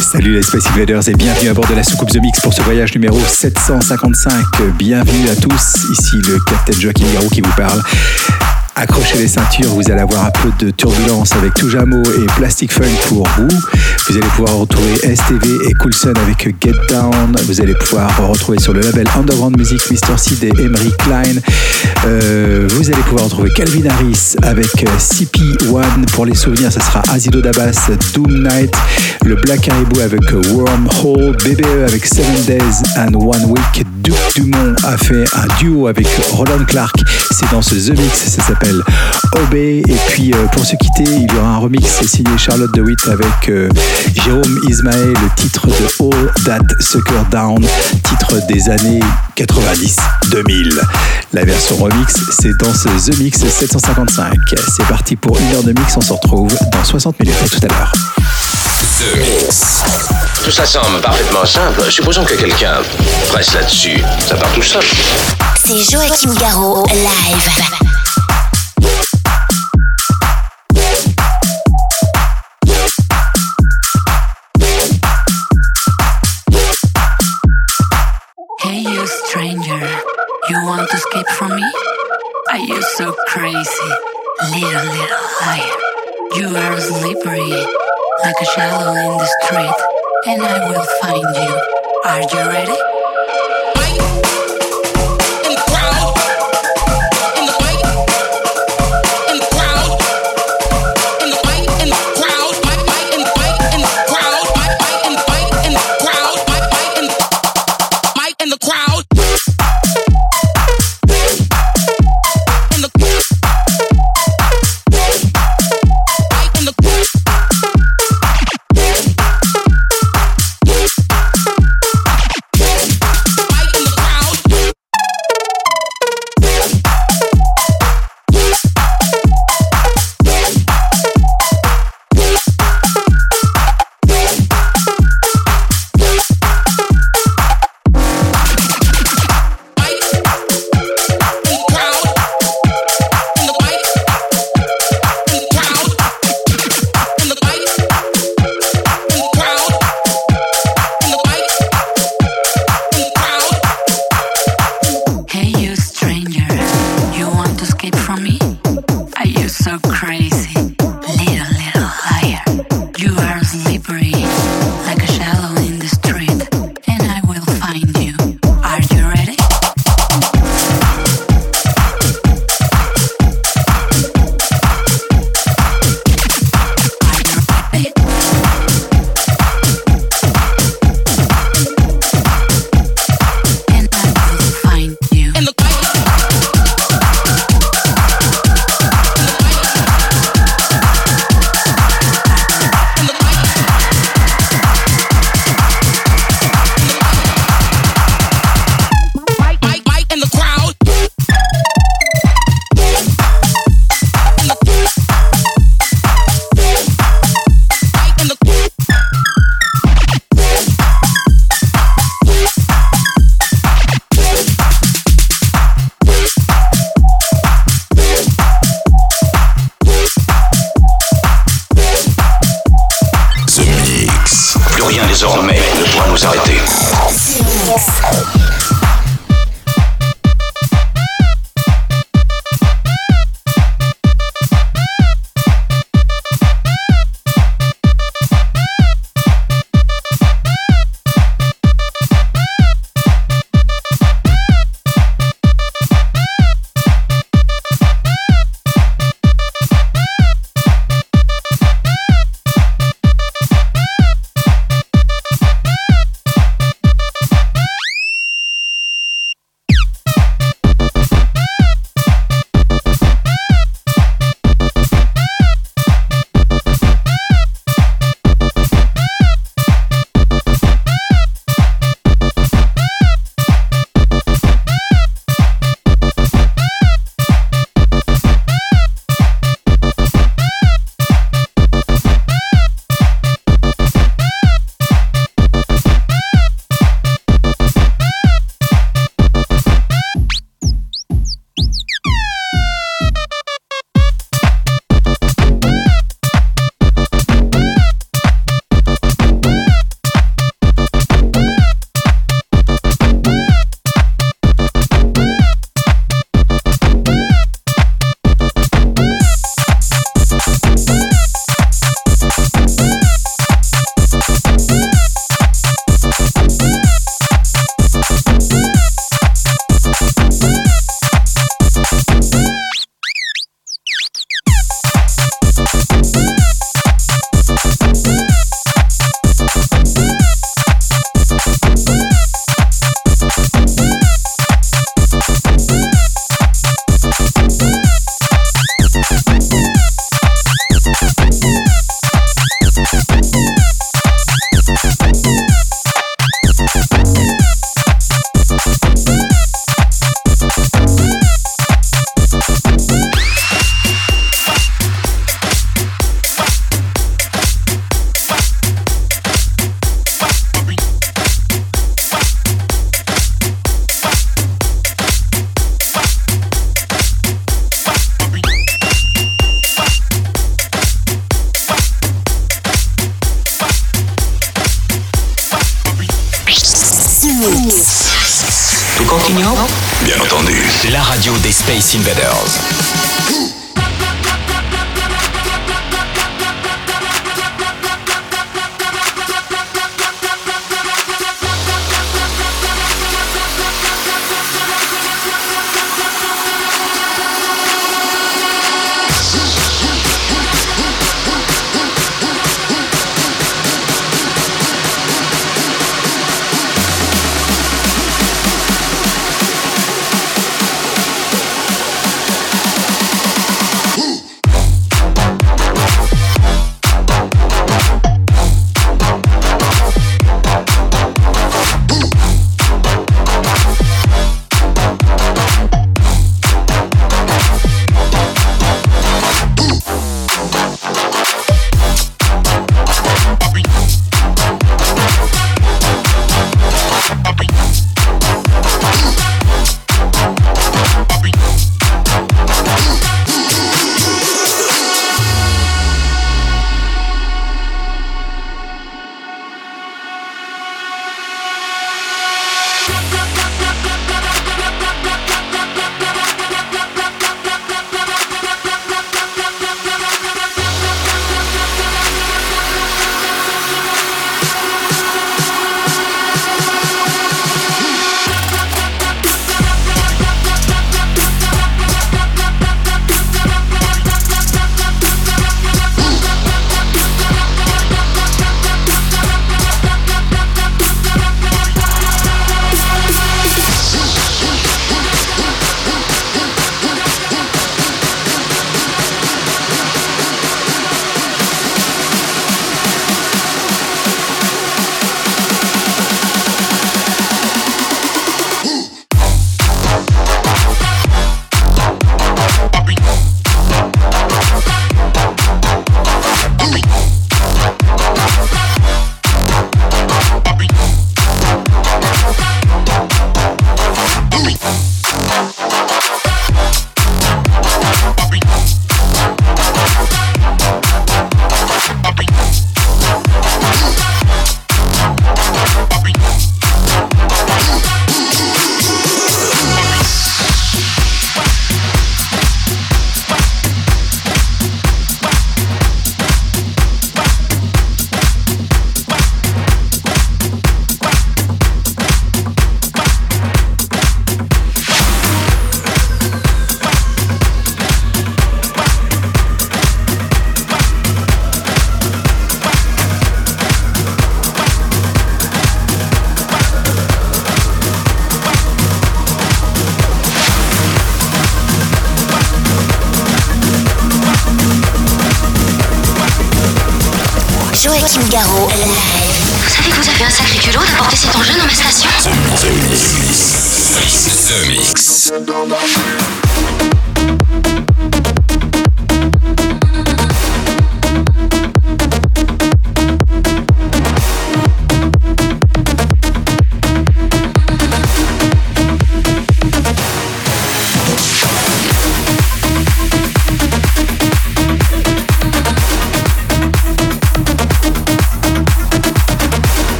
Salut les Space Invaders et bienvenue à bord de la soucoupe The Mix pour ce voyage numéro 755. Bienvenue à tous, ici le Capitaine Joachim Garou qui vous parle. Accrochez les ceintures, vous allez avoir un peu de turbulence avec Toujamo et Plastic Funk pour vous. Vous allez pouvoir retrouver STV et Coulson avec Get Down. Vous allez pouvoir retrouver sur le label Underground Music Mr. Seed et Emery Klein. Euh, vous allez pouvoir retrouver Calvin Harris avec CP1. Pour les souvenirs, ça sera Azido Dabas, Doom Night. Le Black Caribou avec Wormhole. BBE avec Seven Days and One Week. Duke Dumont a fait un duo avec Roland Clark. C'est dans ce The Mix, ça s'appelle Obey. Et puis euh, pour se quitter, il y aura un remix signé Charlotte DeWitt avec euh, Jérôme Ismaël, le titre de All That Sucker Down, titre des années 90-2000. La version remix, c'est dans ce The Mix 755. C'est parti pour une heure de mix, on se retrouve dans 60 minutes. À tout à l'heure. The Mix. Tout ça semble parfaitement simple. Supposons que quelqu'un presse là-dessus. Ça part tout seul. C'est Joachim Garraud, live. You want to escape from me? Are you so crazy? Little, little liar. You are slippery, like a shadow in the street, and I will find you. Are you ready?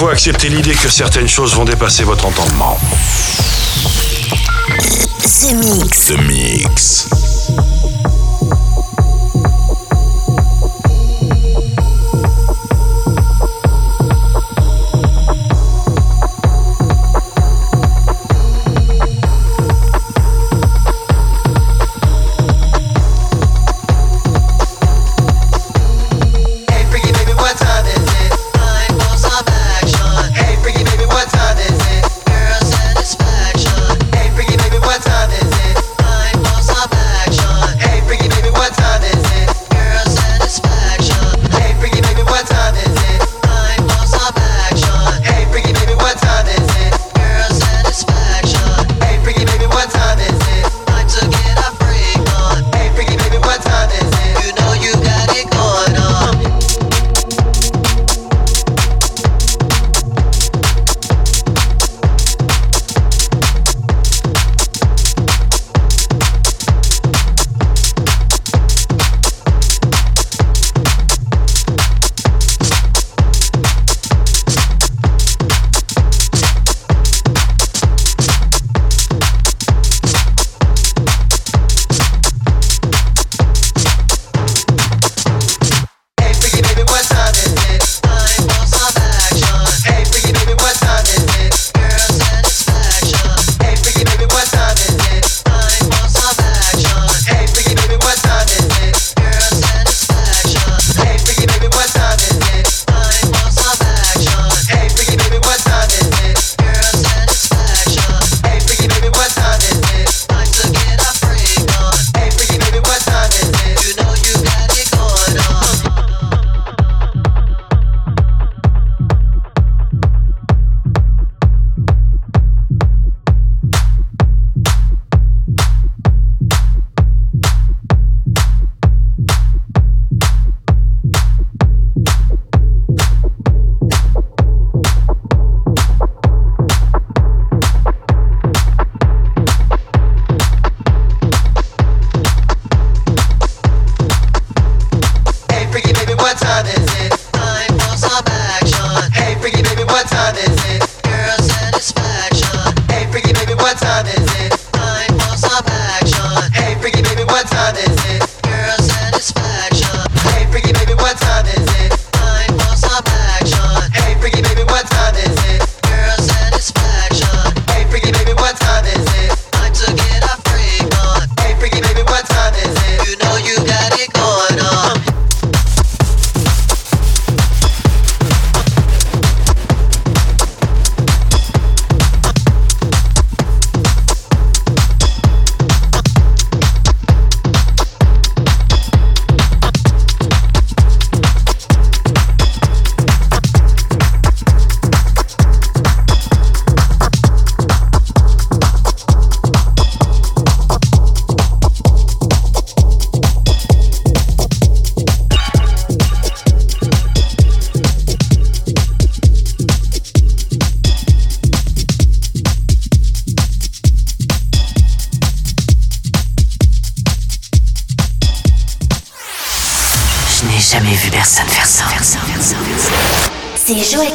Faut accepter l'idée que certaines choses vont dépasser votre entendement. The Mix. The Mix.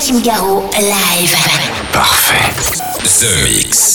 Maxime Garraud, live. Parfait. The Mix.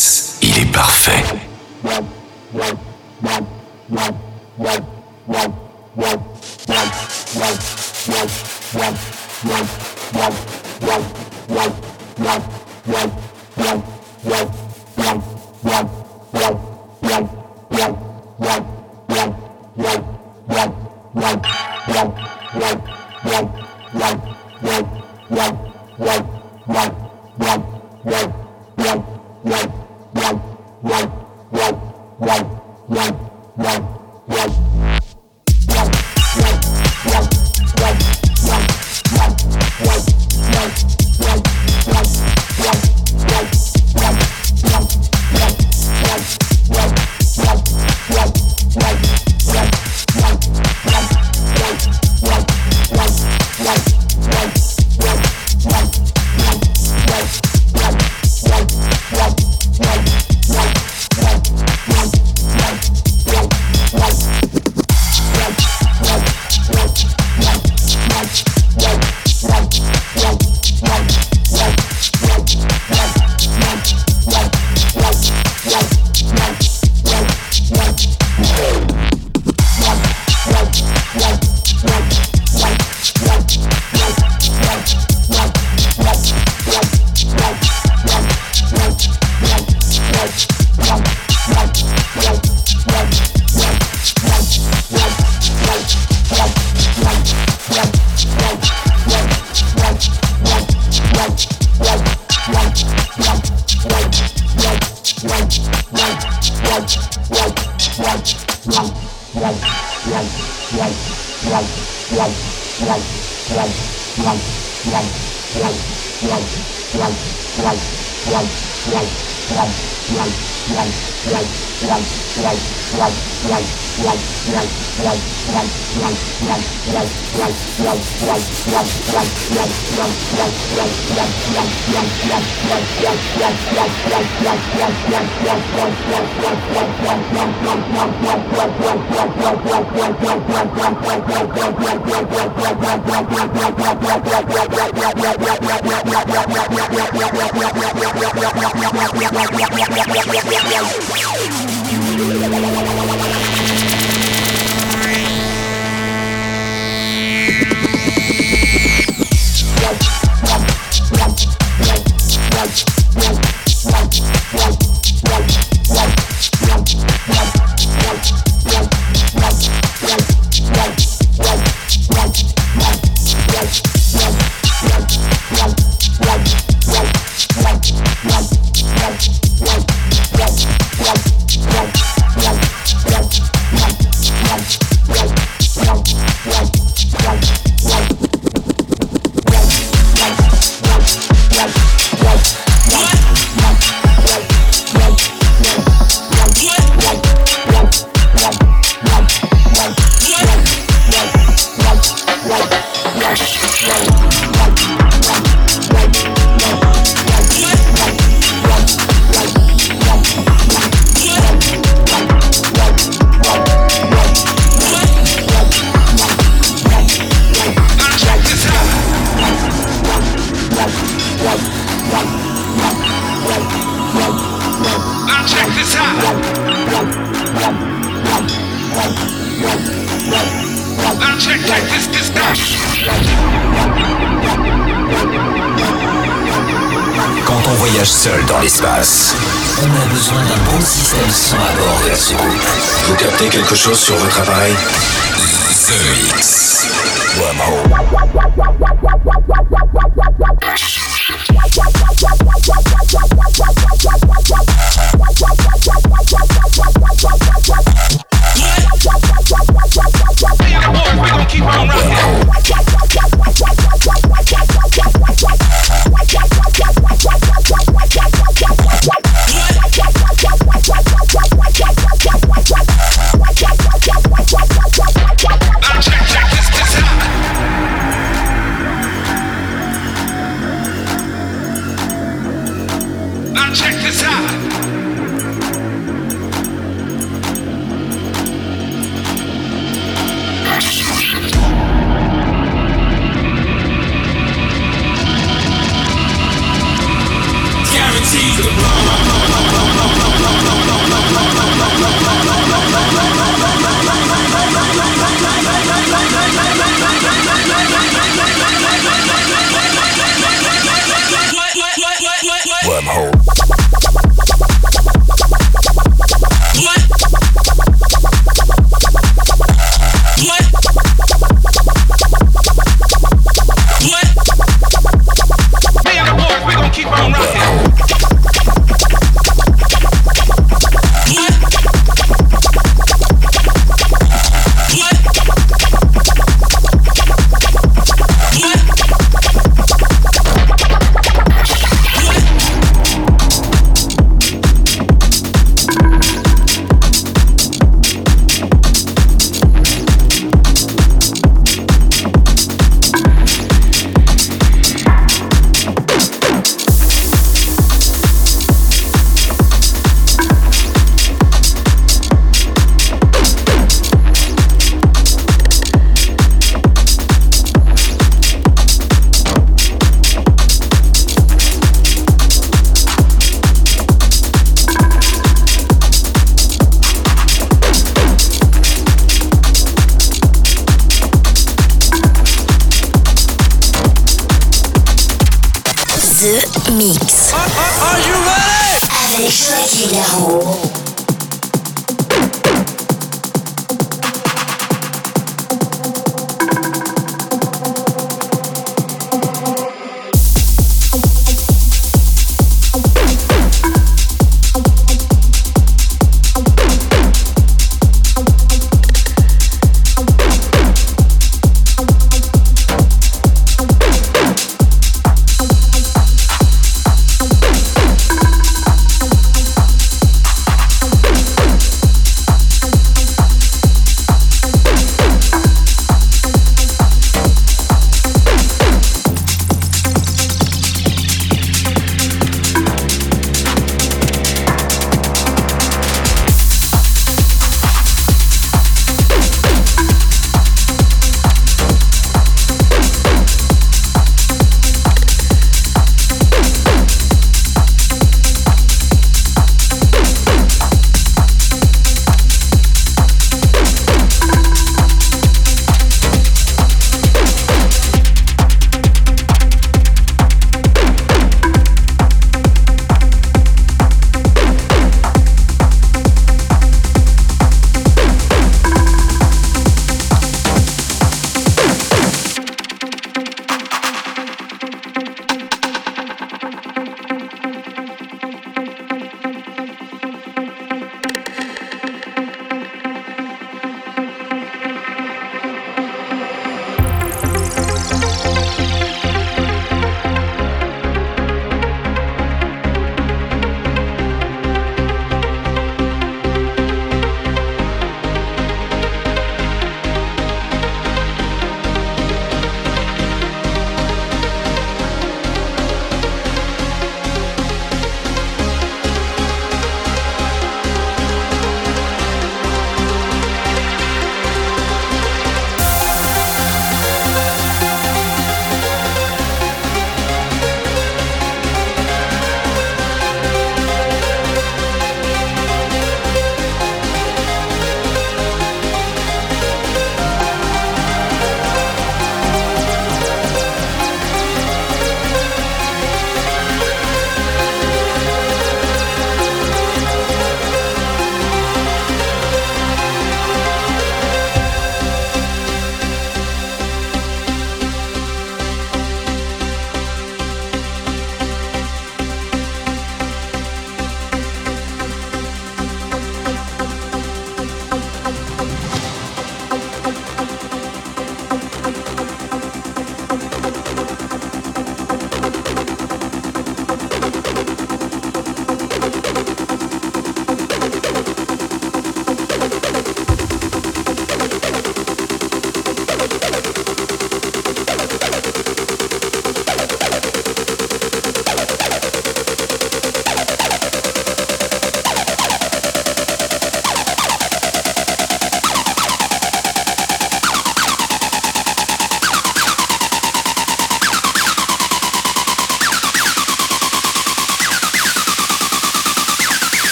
quelque chose sur votre appareil?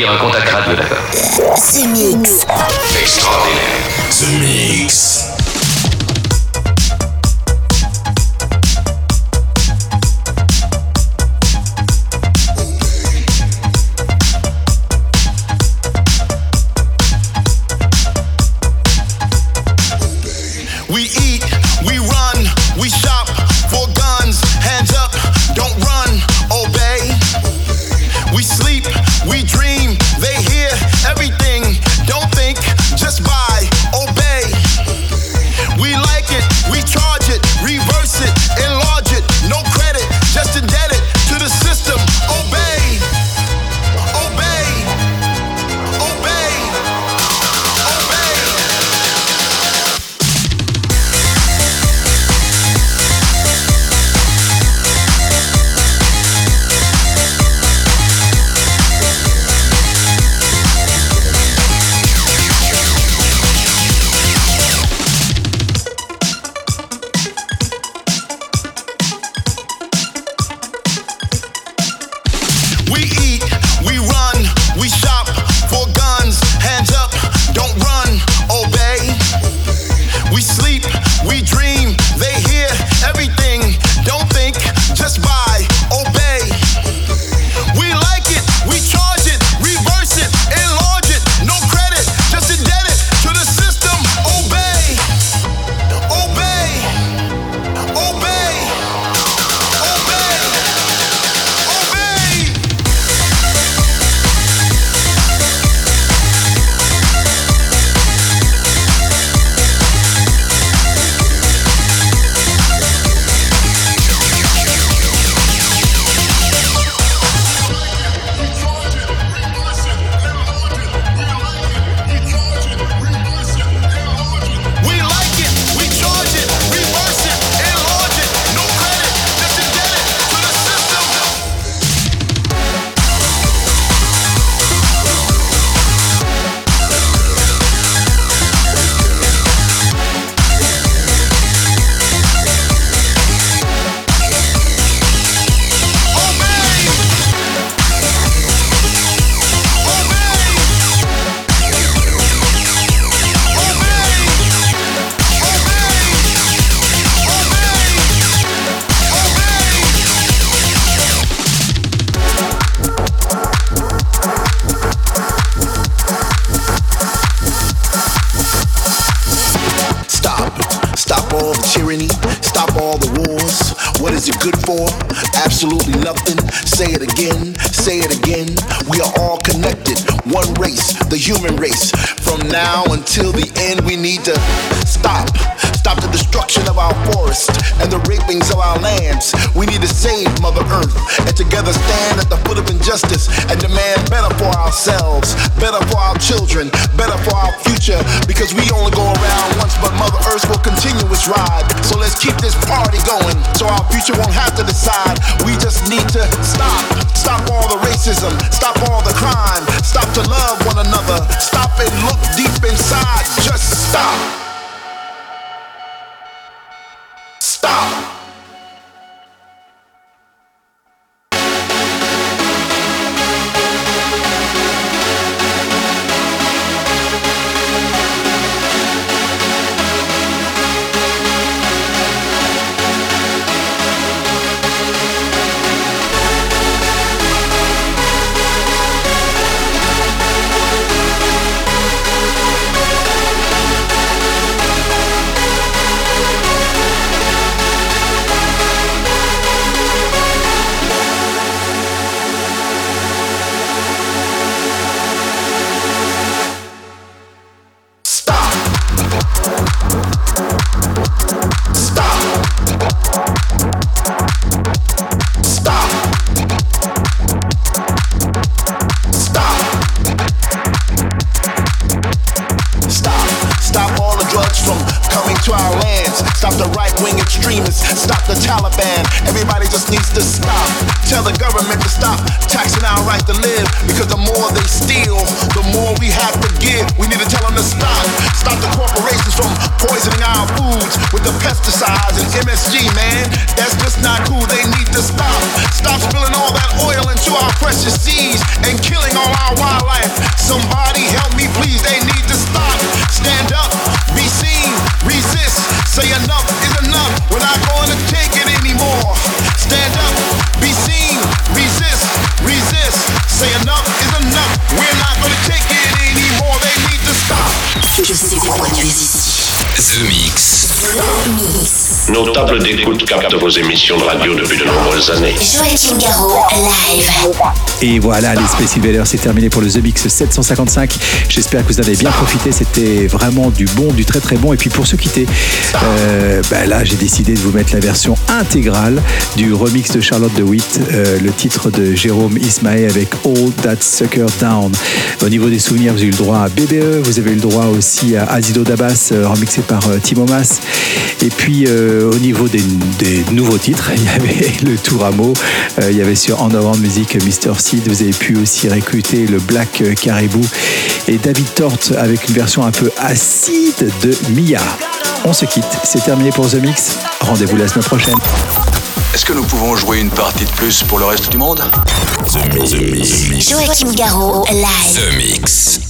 Tenter d'établir un contact radio, d'accord Mix. justice. Émissions de radio depuis de nombreuses années. Joachim Garraud, live. Et voilà, les Space Invaders, c'est terminé pour le The Mix 755. J'espère que vous avez bien profité. C'était vraiment du bon, du très très bon. Et puis pour ceux qui étaient, euh, bah là, j'ai décidé de vous mettre la version intégrale du remix de Charlotte DeWitt, euh, le titre de Jérôme Ismaël avec All That Sucker Down. Au niveau des souvenirs, vous avez eu le droit à BBE, vous avez eu le droit aussi à Azido Dabas, euh, remixé par Timo Mas. Et puis au niveau des, des, nouveaux titres, il y avait le Touramo, il y avait sur Underground Music Mr. C vous avez pu aussi recruter le Black Caribou et David Tort avec une version un peu acide de Mia. On se quitte, c'est terminé pour The Mix. Rendez-vous la semaine prochaine. Est-ce que nous pouvons jouer une partie de plus pour le reste du monde? The Mix. Joachim Garraud, live. The Mix.